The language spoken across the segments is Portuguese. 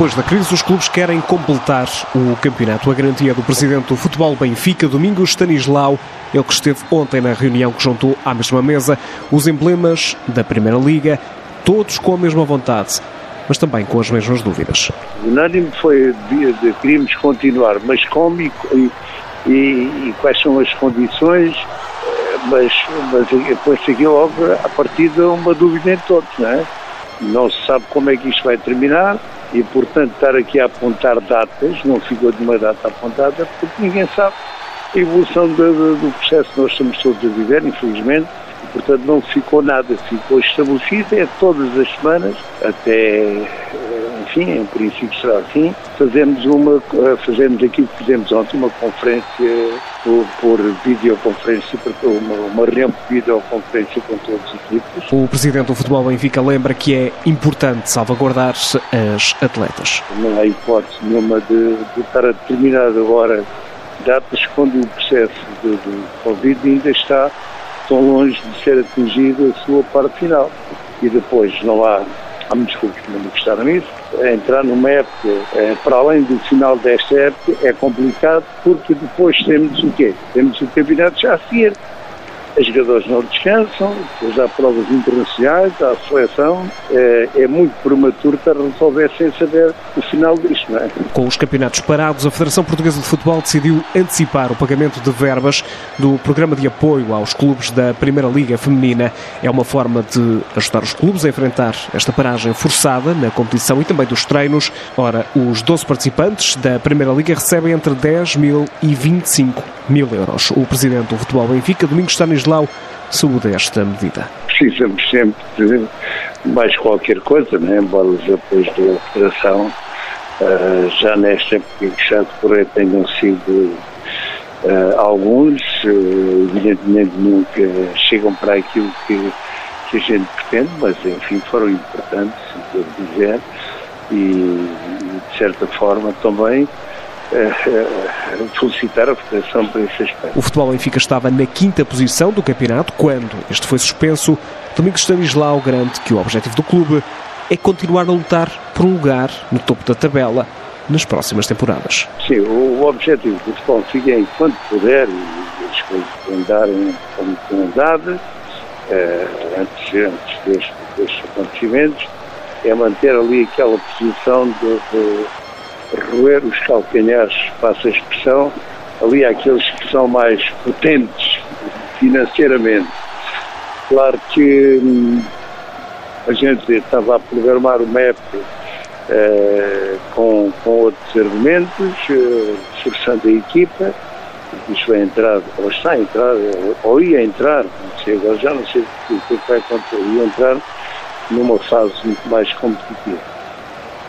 Depois da crise, os clubes querem completar o campeonato. A garantia do presidente do Futebol Benfica, Domingos Stanislau, ele que esteve ontem na reunião que juntou à mesma mesa os emblemas da Primeira Liga, todos com a mesma vontade, mas também com as mesmas dúvidas. Unânime foi de, queríamos continuar, mas como e, e, e, quais são as condições, mas, mas depois seguiu logo a partir de uma dúvida em todos, não é? Não se sabe como é que isto vai terminar e, portanto, estar aqui a apontar datas, não ficou de uma data apontada, porque ninguém sabe a evolução do, do processo que nós estamos todos a viver, infelizmente, e, portanto, não ficou nada, ficou estabelecido, é todas as semanas, até enfim, em princípio será assim. Fazemos, uma, eh, fazemos aquilo que fizemos ontem, uma conferência por, por videoconferência, uma, uma reunião por videoconferência com todos os equipes. O Presidente do Futebol Benfica lembra que é importante salvaguardar as atletas. Não há hipótese nenhuma de, de estar a determinar agora datas quando o processo de, de Covid ainda está tão longe de ser atingido a sua parte final. E depois não há há muitos clubes que manifestaram isso. Entrar numa época, é, para além do final desta época, é complicado porque depois temos o quê? Temos o campeonato já a seguir os jogadores não descansam, depois há provas internacionais, há seleção. É, é, muito prematuro para resolver sem saber o final disto, não é? Com os campeonatos parados, a Federação Portuguesa de Futebol decidiu antecipar o pagamento de verbas do programa de apoio aos clubes da Primeira Liga Feminina. É uma forma de ajudar os clubes a enfrentar esta paragem forçada na competição e também dos treinos. Ora, os 12 participantes da Primeira Liga recebem entre 10 mil e 25 mil euros. O presidente do Futebol Benfica, Domingos Stanislau, saúde esta medida. Precisamos sempre de mais qualquer coisa, né? embora os apoios da Federação uh, já nesta época que já decorrer tenham sido uh, alguns, uh, evidentemente nunca chegam para aquilo que, que a gente pretende, mas enfim foram importantes, se devo dizer, e de certa forma também felicitar a Federação por esse aspecto. O futebol Benfica estava na quinta posição do campeonato quando este foi suspenso. Domingos Stanislau garante que o objetivo do clube é continuar a lutar por um lugar no topo da tabela nas próximas temporadas. Sim, o, objetivo do futebol Benfica é, enquanto puder, e as coisas andarem como têm andado, eh, antes, antes destes, destes acontecimentos, é manter ali aquela posição de, de roer os calcanhares, passa a expressão, ali aqueles que são mais potentes financeiramente. Claro que hum, a gente estava a programar o MEP uh, com, com outros argumentos, uh, forçando a equipa, isso vai entrar, ou está a entrar, ou ia entrar, não sei, agora já não sei o que vai acontecer, ia entrar numa fase muito mais competitiva.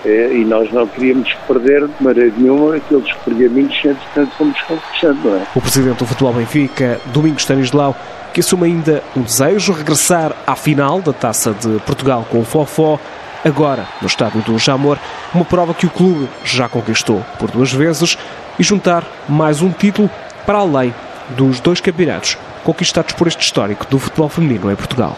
É, e nós não queríamos perder de maneira nenhuma aqueles pergaminhos que entretanto fomos conquistando, não é? O presidente do Futebol Benfica, Domingos Stanislau, que assume ainda um desejo, regressar à final da Taça de Portugal com o Fofó, agora no estádio do Jamor, uma prova que o clube já conquistou por duas vezes e juntar mais um título para além dos dois campeonatos conquistados por este histórico do futebol feminino em Portugal.